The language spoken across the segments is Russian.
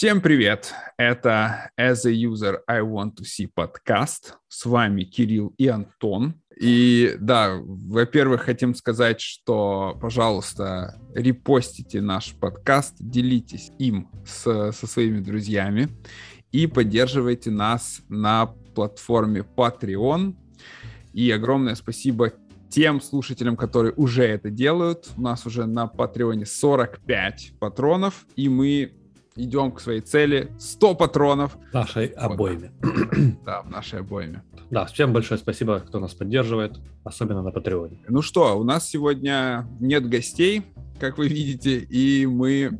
Всем привет! Это As a User I Want to See подкаст. С вами Кирилл и Антон. И да, во-первых, хотим сказать, что, пожалуйста, репостите наш подкаст, делитесь им с, со своими друзьями и поддерживайте нас на платформе Patreon. И огромное спасибо тем слушателям, которые уже это делают. У нас уже на Патреоне 45 патронов, и мы идем к своей цели 100 патронов. Нашей обойме. Да, в нашей обойме. Да, всем большое спасибо, кто нас поддерживает, особенно на Патреоне. Ну что, у нас сегодня нет гостей, как вы видите, и мы,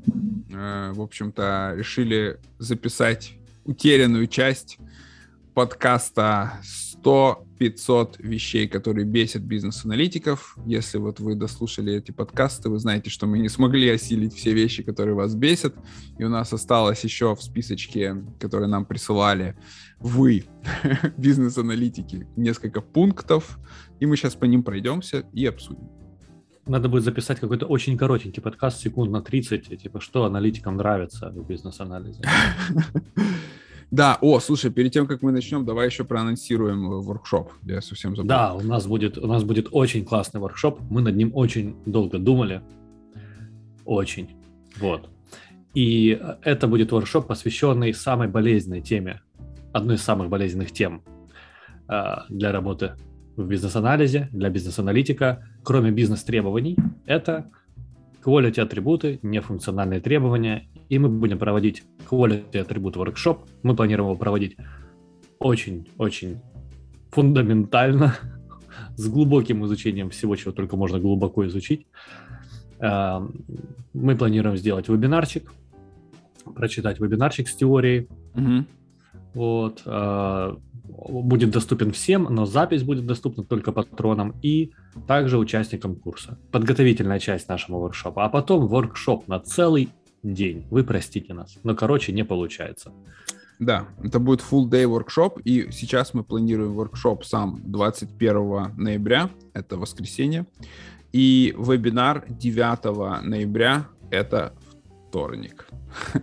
э, в общем-то, решили записать утерянную часть подкаста 100-500 вещей, которые бесят бизнес-аналитиков. Если вот вы дослушали эти подкасты, вы знаете, что мы не смогли осилить все вещи, которые вас бесят. И у нас осталось еще в списочке, которые нам присылали вы, бизнес-аналитики, несколько пунктов. И мы сейчас по ним пройдемся и обсудим. Надо будет записать какой-то очень коротенький подкаст, секунд на 30, типа, что аналитикам нравится в бизнес-анализе. Да, о, слушай, перед тем, как мы начнем, давай еще проанонсируем э, воркшоп. Я совсем забыл. Да, у нас будет, у нас будет очень классный воркшоп. Мы над ним очень долго думали. Очень. Вот. И это будет воркшоп, посвященный самой болезненной теме, одной из самых болезненных тем э, для работы в бизнес-анализе, для бизнес-аналитика, кроме бизнес-требований, это quality атрибуты, нефункциональные требования, и мы будем проводить quality атрибут workshop. Мы планируем его проводить очень-очень фундаментально, с глубоким изучением всего, чего только можно глубоко изучить. Эм, мы планируем сделать вебинарчик, прочитать вебинарчик с теорией. Угу. Вот. Будет доступен всем, но запись будет доступна только патронам и также участникам курса. Подготовительная часть нашего воркшопа, а потом воркшоп на целый день. Вы простите нас, но короче не получается. Да, это будет full day workshop, и сейчас мы планируем workshop сам 21 ноября, это воскресенье, и вебинар 9 ноября, это вторник.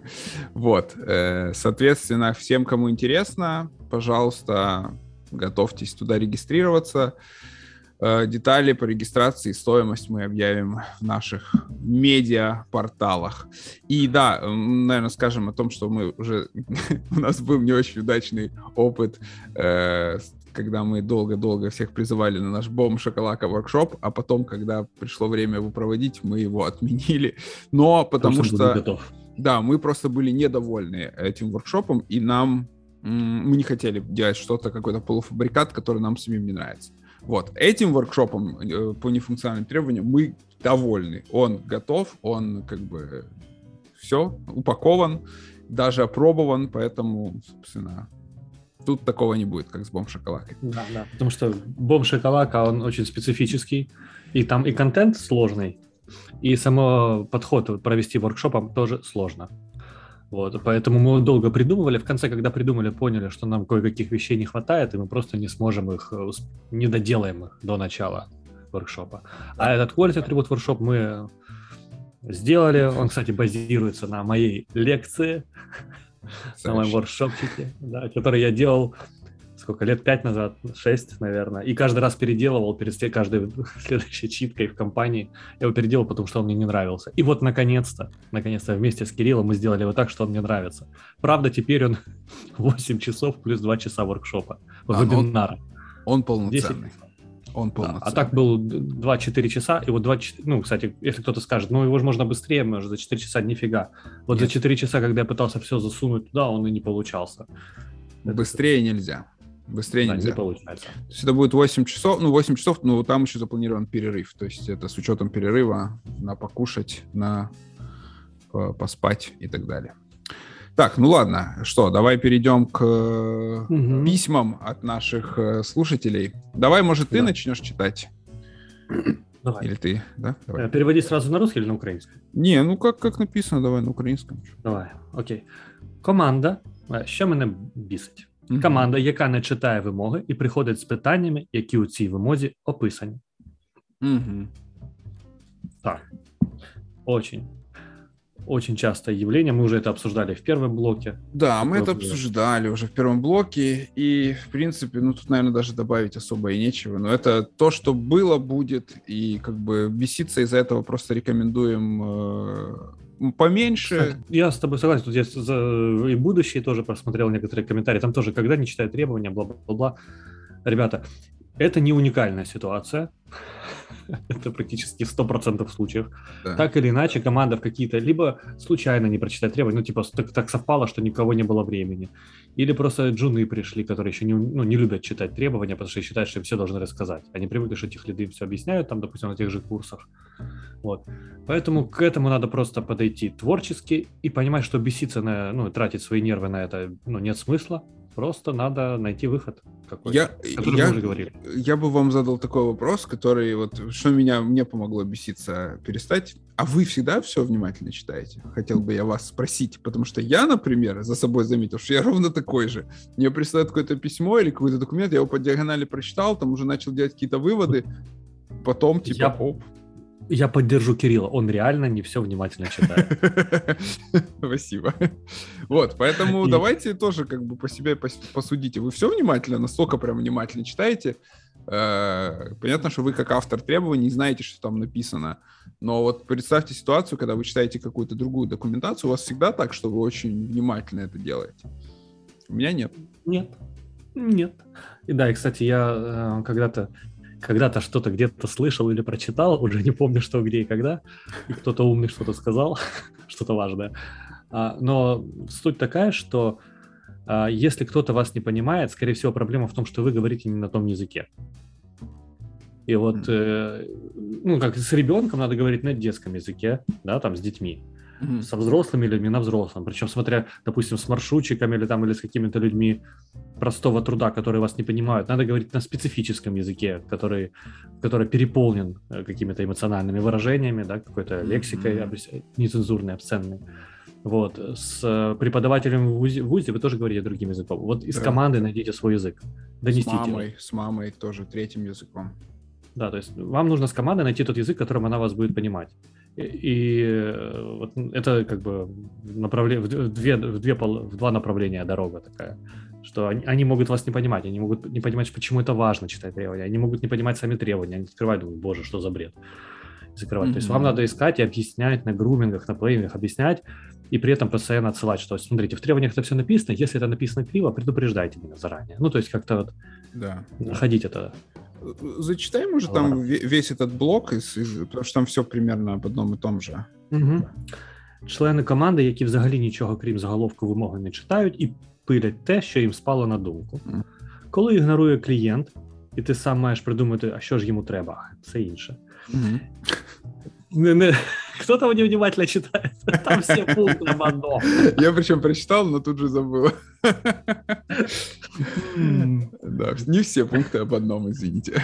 Вот, э, соответственно, всем, кому интересно, пожалуйста, готовьтесь туда регистрироваться. Э, детали по регистрации, стоимость мы объявим в наших медиа-порталах. И да, наверное, скажем о том, что мы уже... у нас был не очень удачный опыт, э, когда мы долго-долго всех призывали на наш бом шоколака воркшоп, а потом, когда пришло время его проводить, мы его отменили. Но потому что... Да, мы просто были недовольны этим воркшопом, и нам мы не хотели делать что-то, какой-то полуфабрикат, который нам самим не нравится. Вот, этим воркшопом э, по нефункциональным требованиям мы довольны. Он готов, он как бы все, упакован, даже опробован, поэтому, собственно, тут такого не будет, как с бомб-шоколадкой. Да, да, потому что бомб-шоколадка, он очень специфический, и там и контент сложный, и само подход провести воркшопом тоже сложно. Вот, поэтому мы долго придумывали. В конце, когда придумали, поняли, что нам кое-каких вещей не хватает, и мы просто не сможем их, э, не доделаем их до начала воркшопа. А этот quality атрибут воркшоп мы сделали. Он, кстати, базируется на моей лекции, на моем воркшопчике, да, который я делал сколько лет, пять назад, шесть, наверное, и каждый раз переделывал перед каждой следующей читкой в компании. Я его переделал, потому что он мне не нравился. И вот, наконец-то, наконец-то вместе с Кириллом мы сделали его так, что он мне нравится. Правда, теперь он 8 часов плюс 2 часа воркшопа, а, вебинара. Он, он полноценный. 10 он полноценный. А так был 2-4 часа, и вот 2, ну, кстати, если кто-то скажет, ну, его же можно быстрее, может, за 4 часа нифига. Вот Нет. за 4 часа, когда я пытался все засунуть туда, он и не получался. Быстрее Это... нельзя. Быстрее да, нельзя. Не получается. То есть это будет 8 часов, ну 8 часов, но там еще запланирован перерыв. То есть это с учетом перерыва на покушать, на поспать и так далее. Так, ну ладно, что, давай перейдем к угу. письмам от наших э, слушателей. Давай, может, ты да. начнешь читать? Давай. Или ты, да? Давай. Э, переводи сразу на русский или на украинский? Не, ну как, как написано, давай на украинском. Давай, окей. Команда, що мене бісить? Угу. Команда, яка не читає вимоги і приходить з питаннями, які у цій вимозі описані. Угу. Так. Очень. очень частое явление. Мы уже это обсуждали в первом блоке. Да, мы это обсуждали уже в первом блоке. И, в принципе, ну тут, наверное, даже добавить особо и нечего. Но это то, что было, будет. И как бы беситься из-за этого просто рекомендуем э, поменьше. Я с тобой согласен. Тут я и будущее тоже просмотрел некоторые комментарии. Там тоже, когда не читают требования, бла-бла-бла. Ребята, это не уникальная ситуация. Это практически в 100% случаев. Да. Так или иначе, команда в какие-то... Либо случайно не прочитать требования, ну, типа, так, так совпало, что никого не было времени. Или просто джуны пришли, которые еще не, ну, не любят читать требования, потому что считают, что им все должны рассказать. Они привыкли, что этих лиды им все объясняют, там, допустим, на тех же курсах. Вот. Поэтому к этому надо просто подойти творчески и понимать, что беситься на, ну, тратить свои нервы на это, ну, нет смысла. Просто надо найти выход какой-то, я, я, уже говорили. Я бы вам задал такой вопрос, который вот, что меня, мне помогло беситься перестать. А вы всегда все внимательно читаете? Хотел бы я вас спросить, потому что я, например, за собой заметил, что я ровно такой же. Мне присылают какое-то письмо или какой-то документ, я его по диагонали прочитал, там уже начал делать какие-то выводы, потом типа, я, оп, я поддержу Кирилла, он реально не все внимательно читает. Спасибо. Вот, поэтому давайте тоже как бы по себе посудите. Вы все внимательно, настолько прям внимательно читаете? Э, понятно, что вы как автор требований знаете, что там написано, но вот представьте ситуацию, когда вы читаете какую-то другую документацию, у вас всегда так, что вы очень внимательно это делаете. У меня нет. Нет. Нет. И да, и, кстати, я э, когда-то когда-то что-то где-то слышал или прочитал, уже не помню, что, где и когда, и кто-то умный что-то сказал, что-то важное. А, но суть такая, что а, если кто-то вас не понимает, скорее всего, проблема в том, что вы говорите не на том языке. И вот, э, ну, как с ребенком надо говорить на детском языке, да, там, с детьми. Mm-hmm. Со взрослыми людьми на взрослом. Причем, смотря, допустим, с маршрутчиками или там, или с какими-то людьми простого труда, которые вас не понимают, надо говорить на специфическом языке, который, который переполнен э, какими-то эмоциональными выражениями, да, какой-то лексикой mm-hmm. нецензурной, обсценной. Вот. С преподавателем в ВУЗе, в ВУЗе вы тоже говорите другим языком. Вот из да. команды найдите свой язык. Донесите. С мамой, с мамой тоже третьим языком. Да, то есть вам нужно с командой найти тот язык, которым она вас будет понимать. И э, вот это как бы направление, в, две, в, две, в два направления дорога такая, что они, они могут вас не понимать, они могут не понимать, почему это важно читать требования, они могут не понимать сами требования, они открывают, думают, боже, что за бред закрывать. Mm-hmm. То есть вам надо искать и объяснять на грумингах, на плейнингах, объяснять, и при этом постоянно отсылать, что, смотрите, в требованиях это все написано, если это написано криво, предупреждайте меня заранее. Ну, то есть как-то вот да. находить это Зачитай, может, Ладно. там весь этот блок, потому что там все примерно об одном і тому же. Угу. Члени команди, які взагалі нічого крім заголовку вимоги не читають, і пилять те, що їм спало на думку. Коли ігнорує клієнт, і ти сам маєш придумати, а що ж йому треба, це інше. Mm-hmm. Не, не, кто там невнимательно читает? Там все пункты об одном. Я причем прочитал, но тут же забыл. Да, не все пункти об одному, извините.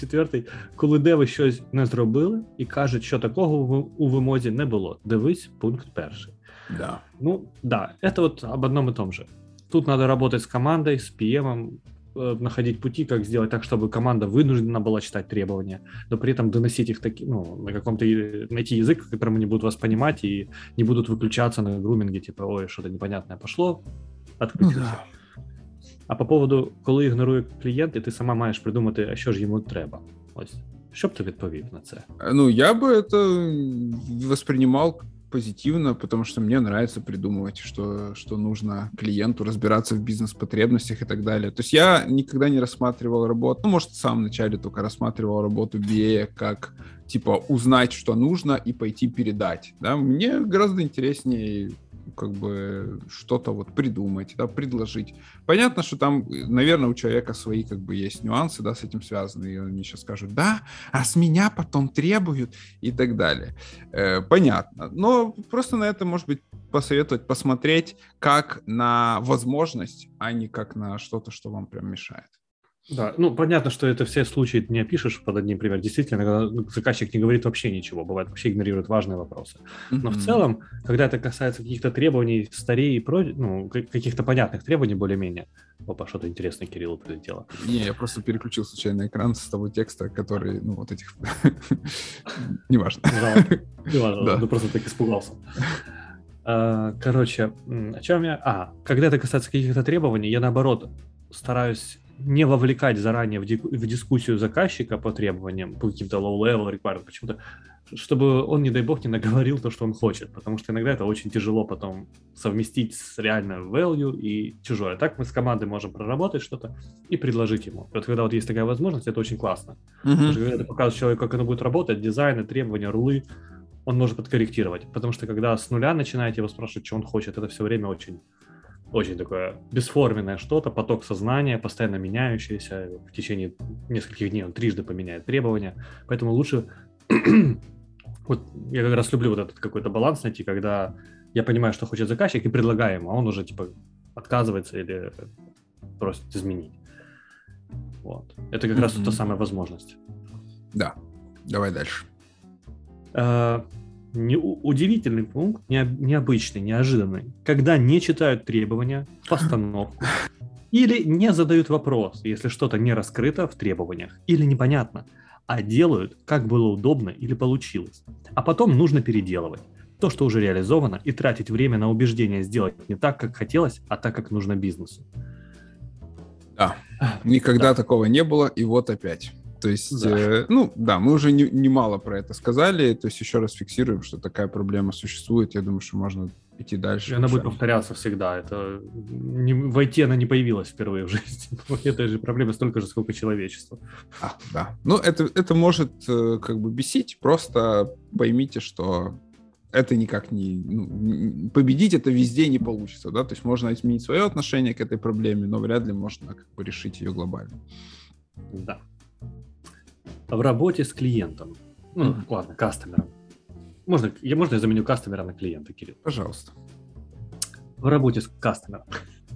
Четвертий, коли де ви щось не зробили і кажуть, що такого у вимозі не було. Дивись, пункт перший. Да. Ну, да, это вот об одном и том же. Тут надо работать с командой, с PM, находить пути, как сделать так, чтобы команда вынуждена была читать требования, но при этом доносить их таки, ну, на каком-то, найти язык, которым они будут вас понимать и не будут выключаться на груминге, типа, ой, что-то непонятное пошло, отключився. Ну, да. А по поводу, коли ігнорує клієнт, і ти сама маєш придумати, а що ж йому треба. Ось. Що б ти відповів на це? Ну, я бы это воспринимал позитивно, потому что мне нравится придумывать, что, что нужно клиенту, разбираться в бизнес-потребностях и так далее. То есть я никогда не рассматривал работу, ну, может, в самом начале только рассматривал работу BA как, типа, узнать, что нужно и пойти передать. Да? Мне гораздо интереснее как бы что-то вот придумать, да, предложить. Понятно, что там, наверное, у человека свои как бы есть нюансы, да, с этим связаны, и они сейчас скажут, да, а с меня потом требуют и так далее. Э, понятно. Но просто на это, может быть, посоветовать посмотреть как на возможность, а не как на что-то, что вам прям мешает. Да, ну понятно, что это все случаи не опишешь под одним примером. Действительно, когда заказчик не говорит вообще ничего, бывает вообще игнорирует важные вопросы. Но mm-hmm. в целом, когда это касается каких-то требований старей и про, ну, каких-то понятных требований более-менее. Опа, что-то интересное Кириллу прилетело. Не, я просто переключил случайно экран с того текста, который, ну, вот этих... Неважно. Неважно, ты просто так испугался. А, короче, о чем я... А, когда это касается каких-то требований, я наоборот стараюсь не вовлекать заранее в, ди- в дискуссию заказчика по требованиям, по каким-то low-level requirements, почему-то, чтобы он, не дай бог, не наговорил то, что он хочет, потому что иногда это очень тяжело потом совместить с реально value и чужое. Так мы с командой можем проработать что-то и предложить ему. Вот когда вот есть такая возможность, это очень классно. Mm-hmm. Потому что когда ты показываешь человеку, как оно будет работать, дизайны, требования, рулы, он может подкорректировать. Потому что когда с нуля начинаете его спрашивать, что он хочет, это все время очень очень такое бесформенное что-то, поток сознания, постоянно меняющийся, в течение нескольких дней он трижды поменяет требования, поэтому лучше... вот я как раз люблю вот этот какой-то баланс найти, когда я понимаю, что хочет заказчик, и предлагаю ему, а он уже типа отказывается или просит изменить. Вот. Это как mm-hmm. раз та самая возможность. Да. Давай дальше. А, не, удивительный пункт, не, необычный, неожиданный, когда не читают требования, постановку, или не задают вопрос, если что-то не раскрыто в требованиях, или непонятно, а делают, как было удобно или получилось. А потом нужно переделывать то, что уже реализовано, и тратить время на убеждение сделать не так, как хотелось, а так, как нужно бизнесу. Да, никогда да. такого не было, и вот опять. То есть, да. э, ну да, мы уже немало не про это сказали, то есть еще раз фиксируем, что такая проблема существует. Я думаю, что можно идти дальше. И она будет повторяться всегда. Это не, в IT она не появилась впервые в жизни. Это же проблема столько же, сколько человечества. А, да. Ну, это, это может э, как бы бесить. Просто поймите, что это никак не... Ну, победить это везде не получится, да? То есть можно изменить свое отношение к этой проблеме, но вряд ли можно как бы решить ее глобально. Да в работе с клиентом. Ну, mm-hmm. ладно, кастомером. Можно, я, можно я заменю кастомера на клиента, Кирилл? Пожалуйста. В работе с кастомером.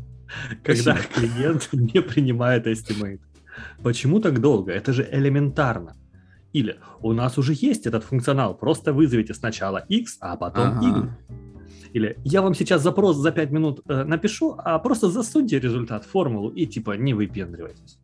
Когда клиент не принимает estimate. Почему так долго? Это же элементарно. Или у нас уже есть этот функционал, просто вызовите сначала X, а потом ага. Y. Или я вам сейчас запрос за 5 минут э, напишу, а просто засуньте результат, формулу и типа не выпендривайтесь.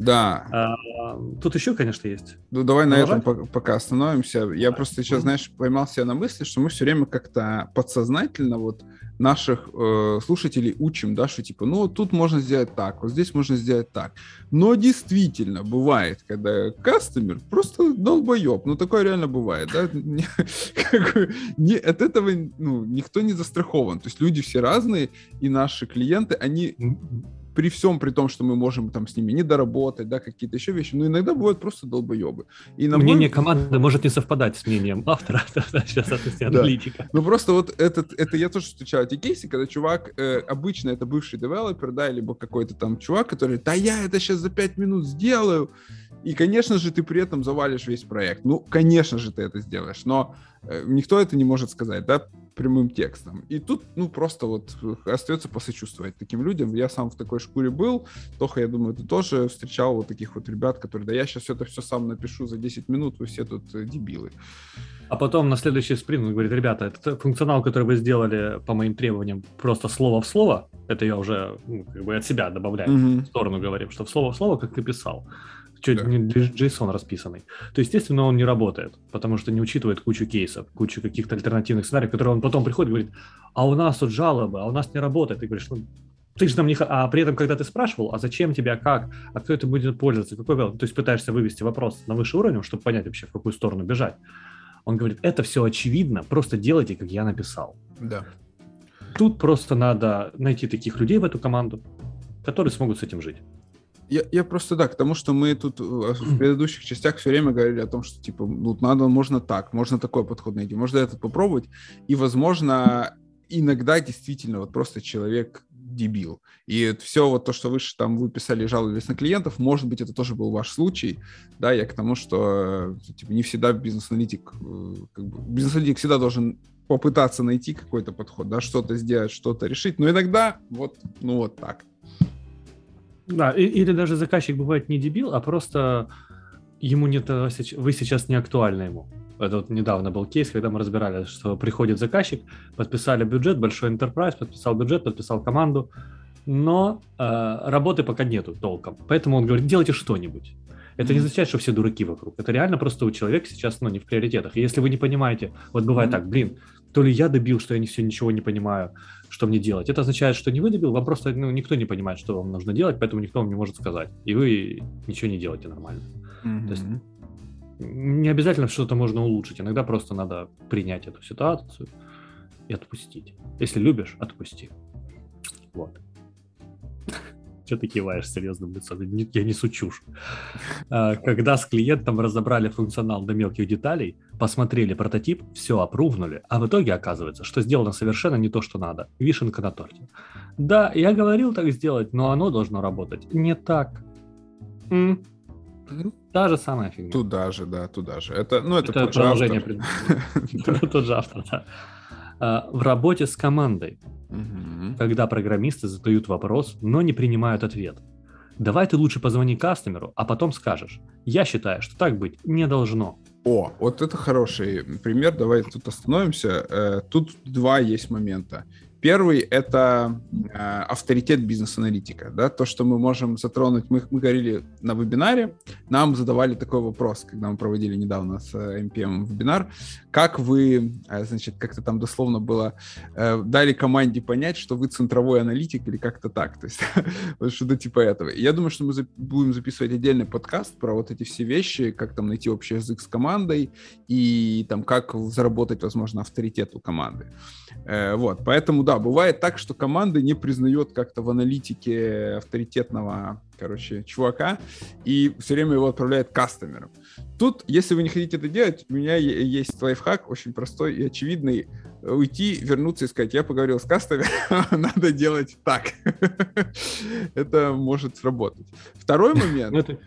Да. А, тут еще, конечно, есть. Ну, давай Продолжать? на этом пока остановимся. Я просто сейчас, знаешь, поймал себя на мысли, что мы все время как-то подсознательно вот наших э, слушателей учим, да, что типа, ну, тут можно сделать так, вот здесь можно сделать так. Но действительно бывает, когда кастомер просто долбоеб, ну, такое реально бывает, да, не, от этого ну, никто не застрахован. То есть люди все разные, и наши клиенты, они при всем при том, что мы можем там с ними не доработать, да, какие-то еще вещи, но иногда бывают просто долбоебы. И на Мнение мой... команды может не совпадать с мнением автора, сейчас аналитика. Ну просто вот этот, это я тоже встречал эти кейсы, когда чувак, э, обычно это бывший девелопер, да, либо какой-то там чувак, который, да я это сейчас за 5 минут сделаю, и, конечно же, ты при этом завалишь весь проект. Ну, конечно же, ты это сделаешь, но никто это не может сказать, да, прямым текстом. И тут, ну, просто вот остается посочувствовать таким людям. Я сам в такой шкуре был. Тоха, я думаю, ты тоже встречал вот таких вот ребят, которые, да я сейчас это все сам напишу за 10 минут, вы все тут э, дебилы. А потом на следующий спринт он говорит, ребята, этот функционал, который вы сделали по моим требованиям, просто слово в слово, это я уже ну, как бы от себя добавляю, mm-hmm. в сторону говорим, что в слово в слово, как ты писал чуть да. не JSON расписанный, то, естественно, он не работает, потому что не учитывает кучу кейсов, кучу каких-то альтернативных сценариев, которые он потом приходит и говорит, а у нас тут жалобы, а у нас не работает. Ты говоришь, ну, ты же нам не... А при этом, когда ты спрашивал, а зачем тебе, а как, а кто это будет пользоваться, какой... То есть пытаешься вывести вопрос на высший уровень, чтобы понять вообще, в какую сторону бежать. Он говорит, это все очевидно, просто делайте, как я написал. Да. Тут просто надо найти таких людей в эту команду, которые смогут с этим жить. Я, я просто, да, к тому, что мы тут э, в предыдущих частях все время говорили о том, что, типа, ну, надо, можно так, можно такой подход найти, можно этот попробовать, и, возможно, иногда действительно вот просто человек дебил. И все вот то, что вы там выписали, жаловались на клиентов, может быть, это тоже был ваш случай, да, я к тому, что э, типа, не всегда бизнес-аналитик, э, как бы, бизнес-аналитик всегда должен попытаться найти какой-то подход, да, что-то сделать, что-то решить, но иногда вот, ну вот так. Да, и- или даже заказчик бывает не дебил, а просто ему не то, сеч- вы сейчас не актуальны ему. Это вот недавно был кейс, когда мы разбирали, что приходит заказчик, подписали бюджет, большой enterprise, подписал бюджет, подписал команду, но э, работы пока нету толком. Поэтому он говорит, делайте что-нибудь. Это не означает, что все дураки вокруг. Это реально просто у человека сейчас ну, не в приоритетах. И если вы не понимаете, вот бывает так, блин, то ли я добил, что я не все ничего не понимаю, что мне делать. Это означает, что не вы добил, вам просто ну, никто не понимает, что вам нужно делать, поэтому никто вам не может сказать. И вы ничего не делаете нормально. есть Мгм. Не обязательно что-то можно улучшить. Иногда просто надо принять эту ситуацию и отпустить. Если любишь, отпусти. Вот. Че ты киваешь серьезным лицом? Не- Я несу чушь. А, Когда с клиентом разобрали функционал до мелких деталей, посмотрели прототип, все опрувнули, а в итоге оказывается, что сделано совершенно не то, что надо. Вишенка на торте. Да, я говорил так сделать, но оно должно работать не так. М, Та же самая фигня. Туда же, да, туда же. Это, ну, это, Это продолжение. Тот же автор, да. А, В работе с командой, Мгм. когда программисты задают вопрос, но не принимают ответ. Давай ты лучше позвони кастомеру, а потом скажешь. Я считаю, что так быть не должно. О, вот это хороший пример. Давай тут остановимся. Э, Тут два есть момента. Первый — это э, авторитет бизнес-аналитика. Да? То, что мы можем затронуть. Мы, мы говорили на вебинаре, нам задавали такой вопрос, когда мы проводили недавно с э, MPM вебинар. Как вы, э, значит, как-то там дословно было, э, дали команде понять, что вы центровой аналитик или как-то так. То есть вот что-то типа этого. Я думаю, что мы будем записывать отдельный подкаст про вот эти все вещи, как там найти общий язык с командой и там как заработать, возможно, авторитет у команды. Э, Вот, поэтому да, бывает так, что команда не признает как-то в аналитике авторитетного, короче, чувака и все время его отправляет кастомерам. Тут, если вы не хотите это делать, у меня есть лайфхак очень простой и очевидный. Уйти, вернуться и сказать, я поговорил с кастомером, надо делать так. Это может сработать. Второй момент, Ну,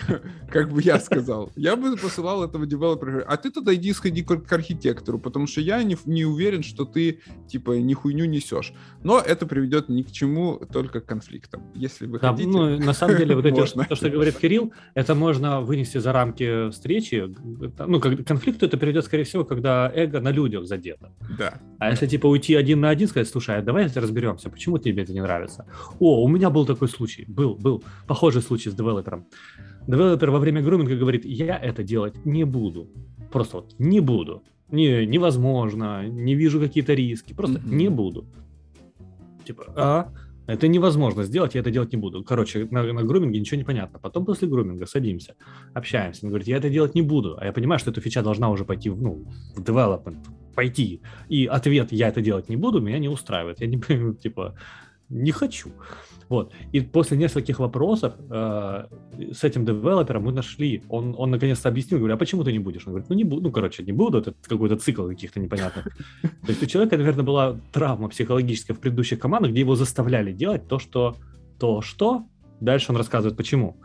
как бы я сказал, я бы посылал этого девелопера, а ты тогда иди сходи к, архитектору, потому что я не, не уверен, что ты, типа, ни хуйню несешь. Но это приведет ни к чему, только к конфликтам. Если вы Да, хотите... ну, на самом деле, вот эти, то, что говорит Кирилл, это можно вынести за рамки встречи. Ну, как, конфликту это приведет, скорее всего, когда эго на людях задето. Да. А если типа уйти один на один, сказать, слушай, а давай разберемся, почему тебе это не нравится? О, у меня был такой случай, был, был похожий случай с developer'ом. Developer во время grooming'а говорит, я это делать не буду. Просто вот не буду. Не, невозможно, не вижу какие-то риски, просто Мгм. не буду. Типа, а, это невозможно сделать, я это делать не буду. Короче, на, на grooming'е ничего не понятно. Потом после grooming'а садимся, общаемся. Он говорит, я это делать не буду. А я понимаю, что эта фича должна уже пойти в, ну, в development, пойти. И ответ «я это делать не буду» меня не устраивает. Я не понимаю, типа, не хочу. Вот. И после нескольких вопросов э, с этим девелопером мы нашли, он, он наконец-то объяснил, говорю, а почему ты не будешь? Он говорит, ну не буду, ну короче, не буду, это какой-то цикл каких-то непонятных. То есть у человека, наверное, была травма психологическая в предыдущих командах, где его заставляли делать то, что, то, что. Дальше он рассказывает, почему.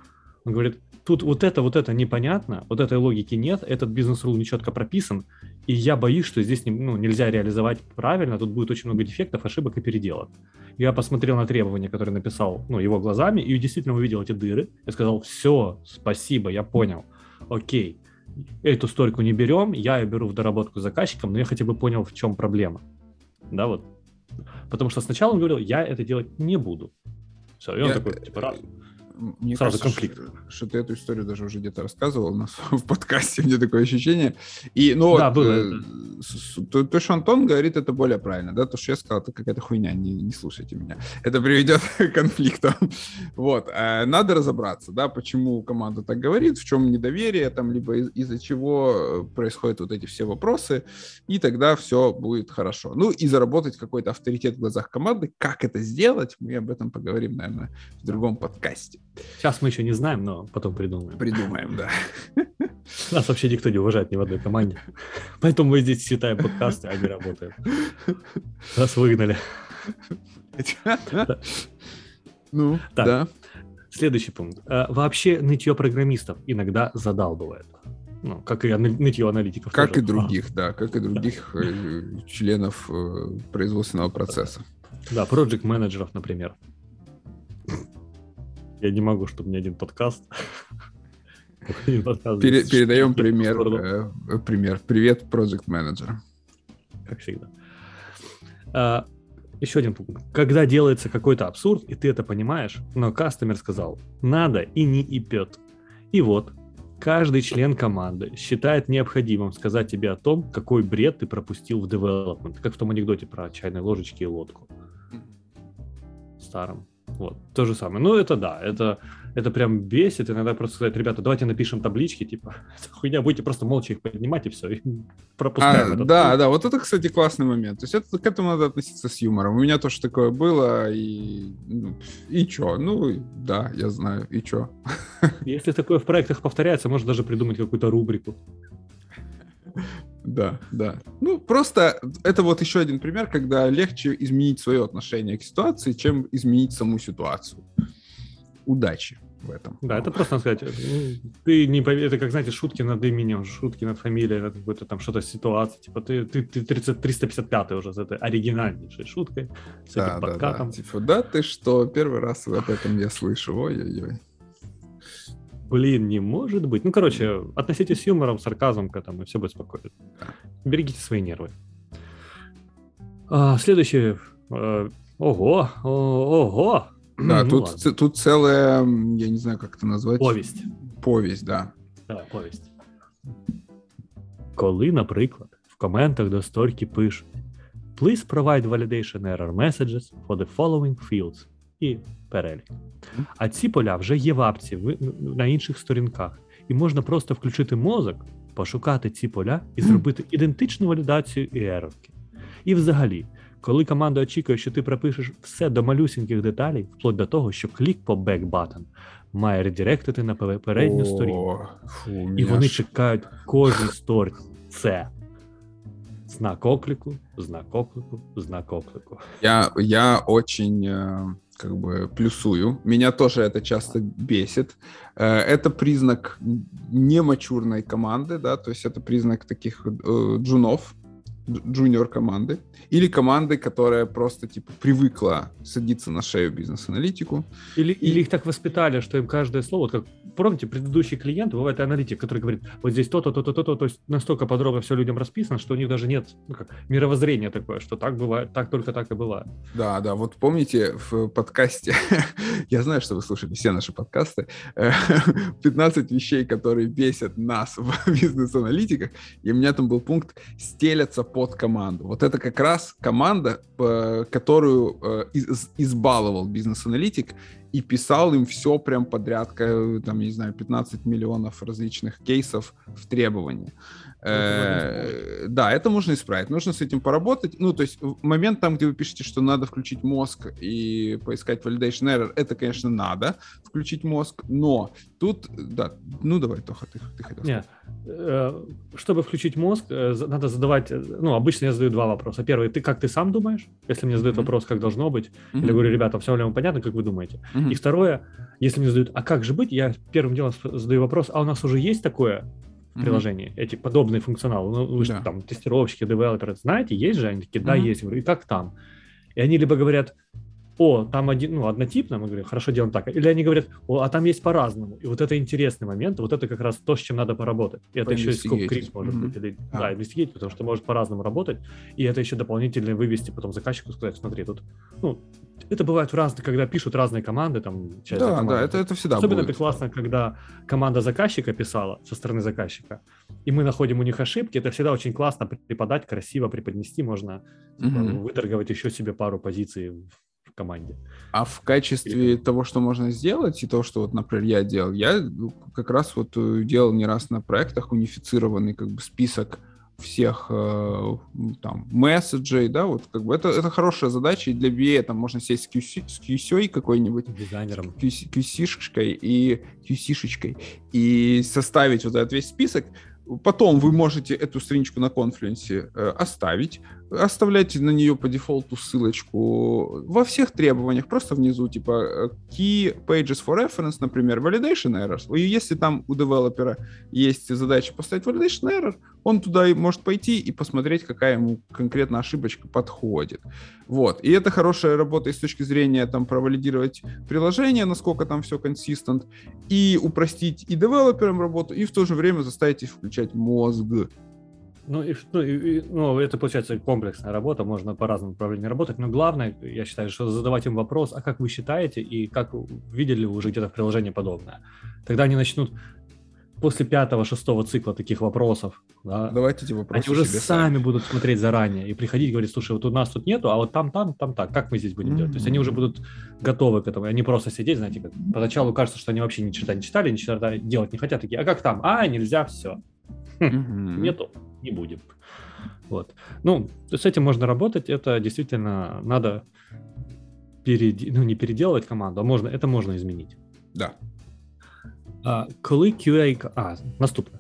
Он говорит, тут вот это, вот это непонятно, вот этой логики нет, этот бизнес-рул нечетко прописан, и я боюсь, что здесь не- ну, нельзя реализовать правильно, тут будет очень много дефектов, ошибок и переделок. Я посмотрел на требования, которые написал ну, его глазами, и действительно увидел эти дыры. Я сказал, все, спасибо, я понял. Окей, эту стойку не берем, я ее беру в доработку с заказчиком, но я хотя бы понял, в чем проблема. Да, вот. Потому что сначала он говорил, я это делать не буду. Все, и он Я- такой, типа, раз. Мне Сразу кажется, конфликт. Что, что ты эту историю даже уже где-то рассказывал у нас в подкасте, мне такое ощущение. И, ну, Да, вот, было э, то, то, что Антон говорит, это более правильно, да, то, что я сказал, это какая-то хуйня, не, не слушайте меня. Это приведет к конфликтам. Вот, э, надо разобраться, да, почему команда так говорит, в чем недоверие, там, либо из- из-за чего э, происходят вот эти все вопросы, и тогда все будет хорошо. Ну, и заработать какой-то авторитет в глазах команды. Как это сделать, мы об этом поговорим, наверное, в другом подкасте. Сейчас мы еще не знаем, но потом придумаем. Придумаем, да. Нас вообще никто не уважает ни в одной команде. Поэтому мы здесь читаем подкасты, а не работаем. Нас выгнали. Ну, да. Следующий пункт. Э, Вообще нытье программистов иногда задалбывает. Ну, как и нытье аналитиков. Как тоже. и других, да, как и других э, членов э, производственного процесса. Да, проект менеджеров, например. Я не могу, чтобы ни один подкаст. Пере- передаем пример, э, пример. Привет, Project Manager. Как всегда. А, еще один пункт. Когда делается какой-то абсурд, и ты это понимаешь, но кастомер сказал, надо и не ипет. И вот, каждый член команды считает необходимым сказать тебе о том, какой бред ты пропустил в development, как в том анекдоте про чайные ложечки и лодку. Старом. Вот, то же самое. Ну, это да, это, это прям бесит. Иногда просто сказать, ребята, давайте напишем таблички, типа, хуйня, будете просто молча их поднимать и все, и пропускаем А, этот да, пункт. да, вот это, кстати, классный момент. То есть это, к этому надо относиться с юмором. У меня тоже такое было, и, ну, и чё? Ну, да, я знаю, и чё? Если такое в проектах повторяется, можно даже придумать какую-то рубрику. Да, да. Ну, просто это вот еще один пример, когда легче изменить свое отношение к ситуации, чем изменить саму ситуацию. Удачи в этом. Да, это просто надо сказать, ну, ты не пов- это как, знаете, шутки над именем, шутки над фамилией, над какой-то там что-то ситуация, типа ты, ты, ты 30 355 уже с этой оригинальнейшей шуткой, с Да, этим да, да. подкатом. Типа, да ты что, первый раз об этом я слышу. Ой-ой-ой Блин, не может быть. Ну, короче, относитесь с юмором, сарказмом к этому, и все будет спокойно. Берегите свои нервы. А, следующий. э, ого, о- ого. Да, Ну тут, ладно. ц- тут целая, м, я не знаю, как это назвать. Повість. Повесть, да. Давай, повість. Коли, наприклад, в коментах до сторіки пишуть Please provide validation error messages for the following fields і перелік. А ці поля вже є в апці на інших сторінках, і можна просто включити мозок, пошукати ці поля і зробити ідентичну валідацію і ерорки. І взагалі, коли команда очікує, що ти пропишеш все до малюсіньких деталей, вплоть до того, що клік по back button має редиректити на передню сторінку. Фу, І вони ж- чекають кожній сторінці. Це знак оклику, знак оклику, знак оклику. Я, я очень э, как бы плюсую. Меня тоже это часто бесит. Э, Это признак немачурной команды, да, то есть это признак таких э, джунов, дж- джуниор команды, или команды, которая просто типа привыкла садиться на шею бизнес-аналитику. Или, или их так воспитали, что им каждое слово, вот как помните, предыдущий клиент, бывает аналитик, который говорит, вот здесь то-то, то-то, то-то, то есть настолько подробно все людям расписано, что у них даже нет ну, как, мировоззрения такое, что так бывает, так только так и бывает. Да, да, вот помните в подкасте, я знаю, что вы слушали все наши подкасты, э, 15 вещей, которые бесят нас в бизнес-аналитиках, и у меня там был пункт «стелятся под команду». Вот это как раз команда, э, которую э, из- избаловал бизнес-аналитик и писал им все прям подряд, ка- там, я не знаю, 15 миллионов различных кейсов в требования. Э, Да, это можно исправить. Нужно с этим поработать. Ну, то есть момент там, где вы пишете, что надо включить мозг и поискать validation error, это, конечно, надо включить мозг, но тут, да, ну давай, Тоха, ты, ты хотел Нет. сказать. Э, Чтобы включить мозг, э, надо задавать, ну, обычно я задаю два вопроса. Первый, ты как ты сам думаешь? Если мне задают Мгм. вопрос, как должно быть, Мгм. я говорю, ребята, все ли вам понятно, как вы думаете? Мгм. И второе, если мне задают, а как же быть, я первым делом задаю вопрос, а у нас уже есть такое в приложении, эти подобные функционалы? Ну, вы же Да. там тестировщики, девелоперы, знаете, есть же? Они такие, да, Мгм. есть. Я говорю, и как там? И они либо говорят, о, там один, ну, однотипно, мы говорим, хорошо, делаем так. Или они говорят, о, а там есть по-разному. И вот это интересный момент, вот это как раз то, с чем надо поработать. И это еще и Поинвестигейтить. крип может Мгм. быть. Или, А. Да, инвестигейт, потому что может по-разному работать. И это еще дополнительно вывести потом заказчику, сказать, смотри, тут, ну, это бывает в разных, когда пишут разные команды, там, часть Да, команды. да, это, это всегда Особенно будет. это классно, когда команда заказчика писала со стороны заказчика, и мы находим у них ошибки. Это всегда очень классно преподать, красиво преподнести. Можно Мгм. выторговать еще себе пару позиций в команде. А в качестве того, что можно сделать, и того, что вот, например, я делал, я ну, как раз вот э, делал не раз на проектах унифицированный как бы список всех э, там месседжей, да, вот как бы это, это хорошая задача, и для BA там можно сесть с QC, с QC какой-нибудь, Дизайнером. QC, QC-шкой и QC-шечкой и составить вот этот весь список. Потом вы можете эту страничку на конфлюенсе э, оставить, оставляйте на нее по дефолту ссылочку во всех требованиях, просто внизу, типа key pages for reference, например, validation errors. И если там у девелопера есть задача поставить validation error, он туда и может пойти и посмотреть, какая ему конкретно ошибочка подходит. Вот. И это хорошая работа и с точки зрения там провалидировать приложение, насколько там все консистент, и упростить и девелоперам работу, и в то же время заставить их включать мозг. Ну, и, ну, и, ну, это получается комплексная работа, можно по разным направлениям работать, но главное, я считаю, что задавать им вопрос, а как вы считаете, и как видели вы уже где-то в приложении подобное. Тогда они начнут после пятого, шестого цикла таких вопросов, да, Давайте эти вопросы они уже сами, сами будут смотреть заранее и приходить и говорить, слушай, вот у нас тут нету, а вот там, там, там так, как мы здесь будем mm-hmm. делать? То есть они уже будут готовы к этому, они просто сидеть, знаете, как поначалу кажется, что они вообще ни черта не читали, ни черта делать не хотят, такие, а как там? А, нельзя, все. Mm-hmm. Нету, не будем. Вот. Ну, с этим можно работать, это действительно надо перед... ну, не переделывать команду, а можно, это можно изменить. Да. А, коли QA... А, наступне.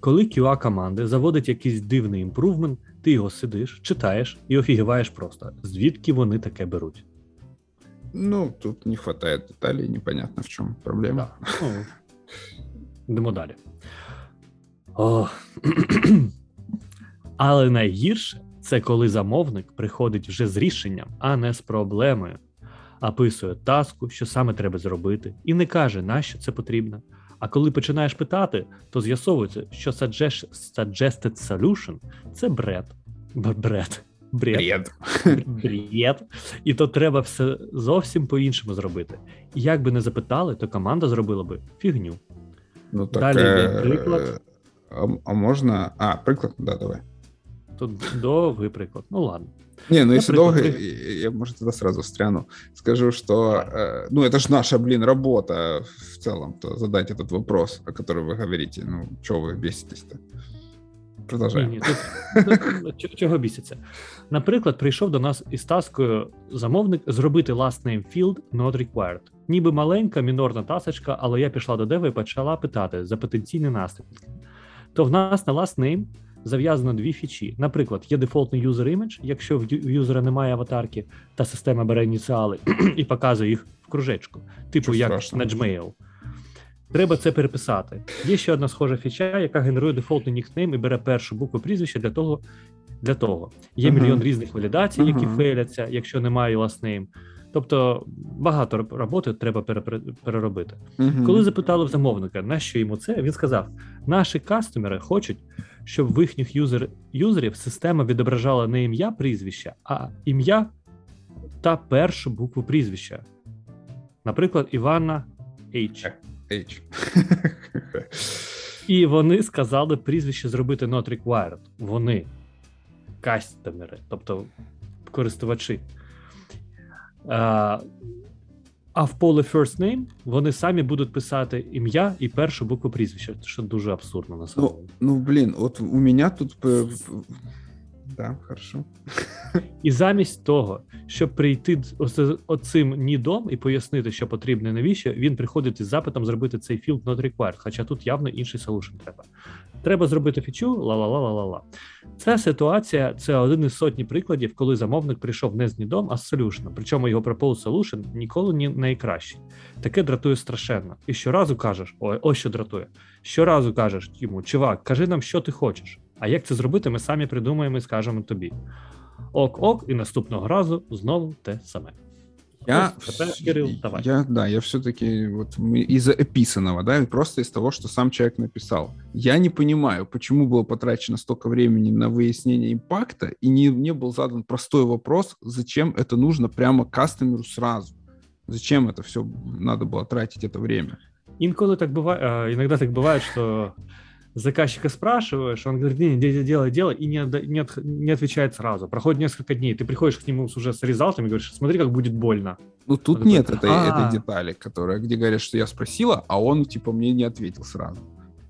Коли QA команди заводить якийсь дивний імпрувмент, ти його сидиш, читаєш і офігіваєш просто, звідки вони таке беруть. Ну, тут не хватает деталей, непонятно в чому проблема. Да. Ну, Йдемо далі. О. Але найгірше це коли замовник приходить вже з рішенням, а не з проблемою. Описує таску, що саме треба зробити, і не каже, нащо це потрібно. А коли починаєш питати, то з'ясовується, що suggested solution – це бред. Бред. Бред. Бред. І то треба все зовсім по-іншому зробити. І як би не запитали, то команда зробила би фігню. Ну, так, Далі е- приклад. А, а можна. А, приклад, да, давай Тут довгий приклад. Ну ладно. Не, ну если долго, я, может, тогда сразу встряну. Скажу, что, э, ну, это же наша, блин, работа в целом, то задать этот вопрос, о котором вы говорите. Ну, чого ви біситесь-то? Продовжаємо. Ні, ні, тут, чого біситься? Наприклад, прийшов до нас із таскою замовник зробити last name field not required. Ніби маленька мінорна тасочка, але я пішла до дева і почала питати за потенційні наслідки. То в нас на last name зав'язано дві фічі. Наприклад, є дефолтний user image, якщо в юзера немає аватарки, та система бере ініціали і показує їх в кружечку, типу Що як страшно. на Gmail. Треба це переписати. Є ще одна схожа фіча, яка генерує дефолтний нікнейм і бере першу букву прізвища для того. Для того є uh-huh. мільйон різних валідацій, які uh-huh. фейляться, якщо немає last Тобто багато роботи треба переробити. Uh-huh. Коли запитали в замовника, на що йому це, він сказав: наші кастомери хочуть, щоб в їхніх юзер, юзерів система відображала не ім'я прізвища, а ім'я та першу букву прізвища. Наприклад, Івана H. H. І вони сказали прізвище зробити not required. Вони кастомери, тобто користувачі. А, а в поле first name вони самі будуть писати ім'я і першу букву прізвища, що дуже абсурдно на самому. Ну, ну блін, от у мене тут Да, хорошо. І замість того, щоб прийти оцим нідом і пояснити, що потрібно навіщо, він приходить із запитом зробити цей філд not required, хоча тут явно інший solution треба. Треба зробити фічу, ла-ла-ла-ла-ла-ла. Ця ситуація це один із сотні прикладів, коли замовник прийшов не з нідом, а з solution. Причому його proposed solution ніколи не найкращий. Таке дратує страшенно. І щоразу кажеш, ой, ось що дратує. Щоразу кажеш йому, чувак, кажи нам, що ти хочеш. А як це зробити, ми самі придумаємо і скажемо тобі. Ок-ок, і наступного разу знову те саме. Я, Кирилл, давай. Я, да, я все-таки вот из-за описанного, да, просто из того, что сам человек написал. Я не понимаю, почему было потрачено столько времени на выяснение импакта, и не, не был задан простой вопрос, зачем это нужно прямо кастомеру сразу. Зачем это все надо было тратить это время? Иногда так бывает, иногда так бывает, что заказчика спрашиваешь, он говорит, не, не, делай, делай, и не, не, не отвечает сразу. Проходит несколько дней, ты приходишь к нему уже с результатами и говоришь, смотри, как будет больно. Ну, тут он нет такой, этой, этой детали, которая, где говорят, что я спросила, а он, типа, мне не ответил сразу.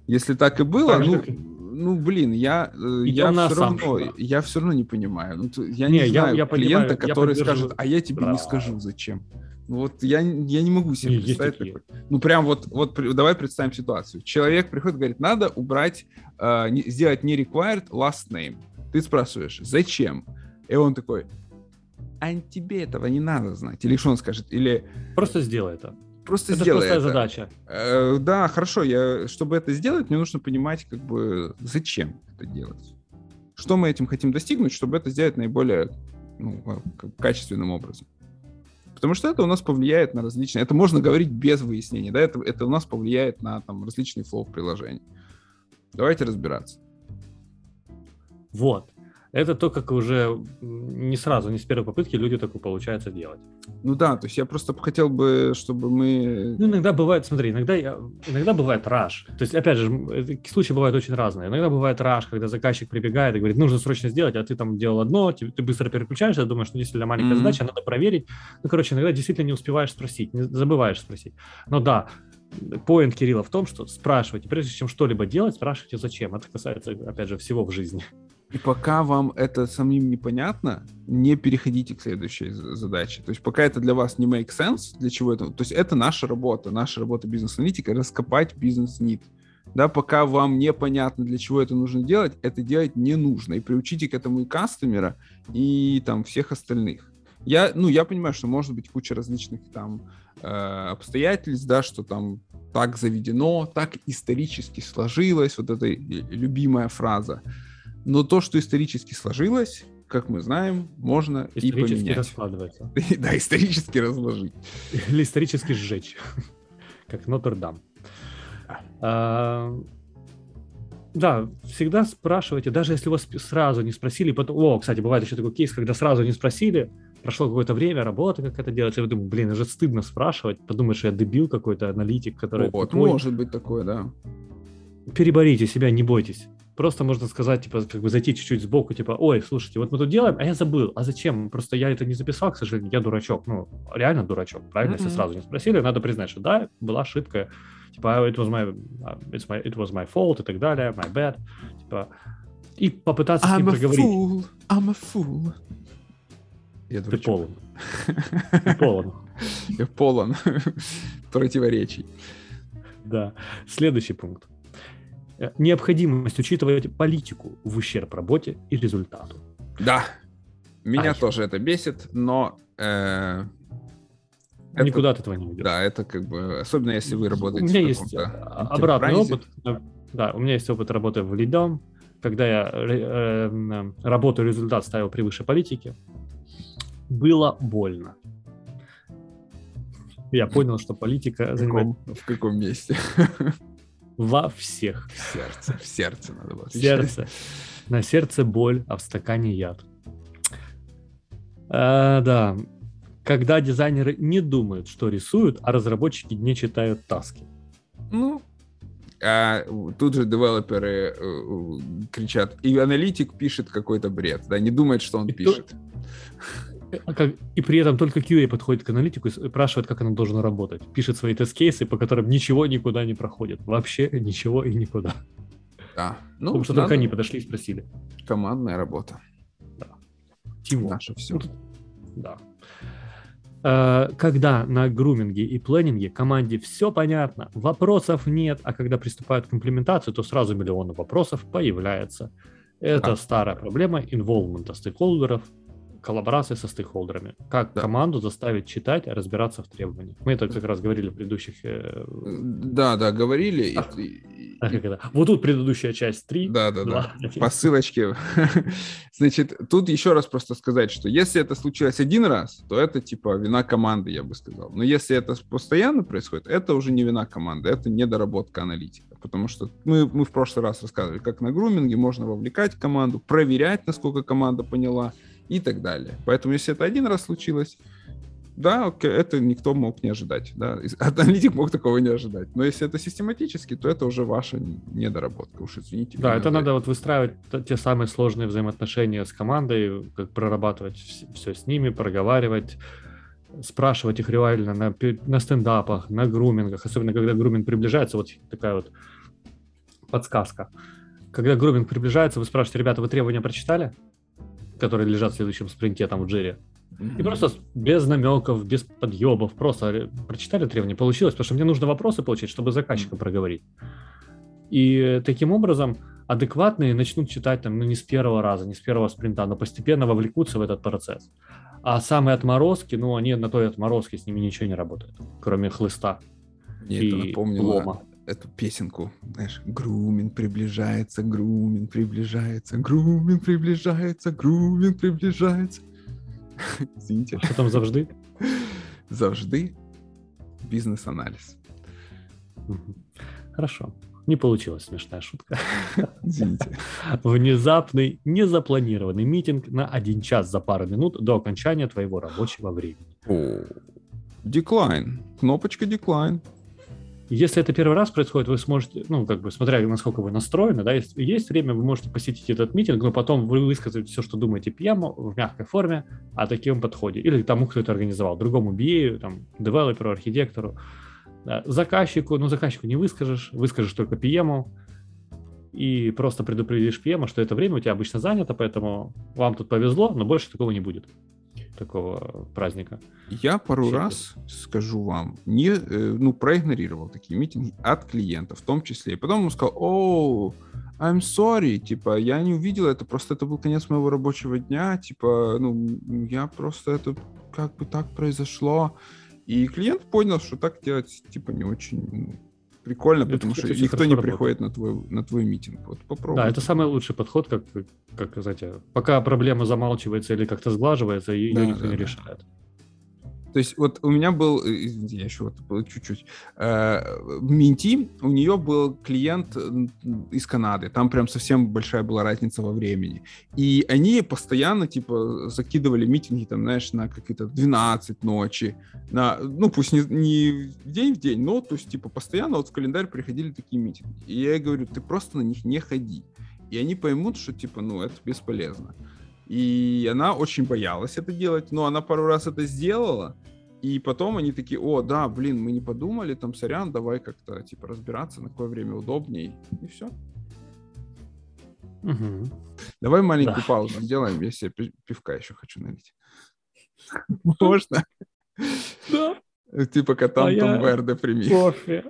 Если так и было, так, ну, как... ну, блин, я, э, я все равно, я все равно не понимаю. Ну, я не, не знаю я, я клиента, понимаю, который я скажет, а я тебе да. не скажу, зачем. Вот я, я не могу себе Есть представить такое. Ну, прям вот, вот давай представим ситуацию. Человек приходит, говорит, надо убрать, э, сделать не required last name. Ты спрашиваешь, зачем? И он такой, а тебе этого не надо знать. Или что он скажет? Или... Просто сделай это. Просто это сделай простая это. задача. Э, да, хорошо. Я, чтобы это сделать, мне нужно понимать, как бы, зачем это делать. Что мы этим хотим достигнуть, чтобы это сделать наиболее ну, качественным образом. Потому что это у нас повлияет на различные... Это можно говорить без выяснений, да? Это, это у нас повлияет на там, различные флоу приложений. Давайте разбираться. Вот. Это то, как уже не сразу, не с первой попытки люди такое получается делать. Ну да, то есть я просто хотел бы, чтобы мы... Ну, иногда бывает, смотри, иногда, я, иногда бывает раш. То есть, опять же, случаи бывают очень разные. Иногда бывает раш, когда заказчик прибегает и говорит, нужно срочно сделать, а ты там делал одно, ты, ты быстро переключаешься, думаешь, что действительно маленькая mm-hmm. задача, надо проверить. Ну, короче, иногда действительно не успеваешь спросить, не забываешь спросить. Но да, поинт Кирилла в том, что спрашивайте, прежде чем что-либо делать, спрашивайте зачем. Это касается, опять же, всего в жизни. И пока вам это самим непонятно, не переходите к следующей задаче. То есть пока это для вас не make sense, для чего это... То есть это наша работа, наша работа бизнес-аналитика, раскопать бизнес-нит. Да, пока вам непонятно, для чего это нужно делать, это делать не нужно. И приучите к этому и кастомера, и там всех остальных. Я, ну, я понимаю, что может быть куча различных там э, обстоятельств, да, что там так заведено, так исторически сложилось, вот эта любимая фраза. Но то, что исторически сложилось, как мы знаем, можно и поменять. раскладывается. Да, исторически разложить. Или исторически сжечь, как Нотр-Дам. А, да, всегда спрашивайте, даже если вас сразу не спросили, потом, о, кстати, бывает еще такой кейс, когда сразу не спросили, прошло какое-то время, работа как это делать, и вы думаете, блин, уже стыдно спрашивать, подумаешь, что я дебил какой-то, аналитик, который... Вот, может быть такое, да. Переборите себя, не бойтесь. Просто можно сказать, типа, как бы зайти чуть-чуть сбоку, типа, ой, слушайте, вот мы тут делаем, а я забыл, а зачем? Просто я это не записал, к сожалению, я дурачок. Ну, реально дурачок, правильно? Mm-hmm. Если сразу не спросили, надо признать, что да, была ошибка, типа, «А, it was my, it's my, it was my fault и так далее, my bad, типа, и попытаться I'm с ним a проговорить. Fool. I'm a fool. Я Ты полон. Ты полон. Я полон противоречий. Да. Следующий пункт. Э, необходимость учитывать политику в ущерб работе и результату. Да, меня Ай. тоже это бесит, но... Э, это, Никуда от этого не уйдешь. Да, это как бы... Особенно если вы работаете У меня есть обратный опыт. Да, у меня есть опыт работы в лидом, когда я э, э, работу результат ставил превыше политики. Было больно. Я понял, что политика в каком, занимает... В каком месте? Во всех. В сердце, в сердце надо было. Сердце. На сердце боль, а в стакане яд. А, да. Когда дизайнеры не думают, что рисуют, а разработчики не читают таски. Ну, а тут же девелоперы э, кричат, и аналитик пишет какой-то бред, да, не думает, что он и пишет. То... А как, и при этом только QA подходит к аналитику и спрашивает, как она должна работать. Пишет свои тест-кейсы, по которым ничего никуда не проходит. Вообще ничего и никуда. Да. Ну, Потому что надо... только они подошли и спросили. Командная работа. Да. Тим наше все. Ну, да. А, когда на груминге и планинге команде все понятно, вопросов нет, а когда приступают к имплементации, то сразу миллионы вопросов появляется. Это а. старая проблема инволвмента стейкхолдеров коллаборации со стейкхолдерами. Как да. команду заставить читать, разбираться в требованиях. Мы это как раз говорили в предыдущих... Э, да, да, говорили. А, и, а? Вот тут предыдущая часть 3. Да, да, 2, да. По ссылочке. Значит, тут еще раз просто сказать, что если это случилось один раз, то это типа вина команды, я бы сказал. Но если это постоянно происходит, это уже не вина команды, это недоработка аналитика. Потому что мы, мы в прошлый раз рассказывали, как на груминге можно вовлекать команду, проверять, насколько команда поняла, и так далее. Поэтому, если это один раз случилось, да, это никто мог не ожидать. Да. Аналитик мог такого не ожидать. Но если это систематически, то это уже ваша недоработка. Уж извините. Да, это надо вот выстраивать те самые сложные взаимоотношения с командой, как прорабатывать все с ними, проговаривать, спрашивать их реально на, на стендапах, на грумингах, особенно когда груминг приближается, вот такая вот подсказка. Когда груминг приближается, вы спрашиваете, ребята, вы требования прочитали? Которые лежат в следующем спринте там в джире. И просто без намеков, без подъебов, просто прочитали требования, получилось, потому что мне нужно вопросы получить, чтобы заказчика проговорить. И таким образом адекватные начнут читать там, ну, не с первого раза, не с первого спринта, но постепенно вовлекутся в этот процесс. А самые отморозки, ну, они на той отморозке, с ними ничего не работает, кроме хлыста Мне и это напомнило лома. Эту песенку, знаешь, грумин приближается, грумин приближается, грумин приближается, грумин приближается. Извините. Что там завжди? Завжди бизнес-анализ. Хорошо. Не получилась смешная шутка. Извините. Внезапный, незапланированный митинг на один час за пару минут до окончания твоего рабочего времени. О, Деклайн. Кнопочка деклайн. Если это первый раз происходит, вы сможете, ну, как бы, смотря насколько вы настроены, да, есть, есть время, вы можете посетить этот митинг, но потом вы высказать все, что думаете PM в мягкой форме о таком подходе. Или тому, кто это организовал, другому BA, там, девелоперу, архитектору, да, заказчику, ну, заказчику не выскажешь, выскажешь только PM, и просто предупредишь PM, что это время у тебя обычно занято, поэтому вам тут повезло, но больше такого не будет, такого праздника. Я пару Вообще раз, скажу вам, не, э, ну, проигнорировал такие митинги от клиента в том числе. И потом он сказал, о, I'm sorry, типа, я не увидел это, просто это был конец моего рабочего дня, типа, ну, я просто это как бы так произошло. И клиент понял, что так делать, типа, не очень ну, прикольно, Это, потому кстати, что никто не работает. приходит на твой, на твой митинг. Вот попробуй. Да, это самый лучший подход, как, как знаете, пока проблема замалчивается или как-то сглаживается, ее Да, никто да, не да. решает. То есть вот у меня был, э, извините, я еще вот чуть-чуть, э, Минти у нее был клиент из Канады, там прям совсем большая была разница во времени. И они постоянно, типа, закидывали митинги, там, знаешь, на какие-то 12 ночи, на, ну, пусть не, не день в день, но, то есть, типа, постоянно вот в календарь приходили такие митинги. И я ей говорю, ты просто на них не ходи. И они поймут, что, типа, ну, это бесполезно. И она очень боялась это делать, но она пару раз это сделала, и потом они такие, о, да, блин, мы не подумали, там, сорян, давай как-то, типа, разбираться, на какое время удобней, и все. Мгм. Давай маленькую Да. паузу сделаем, я себе пи- пивка еще хочу налить. Можно? Да, Типа кота А Том Верде прими. кофе.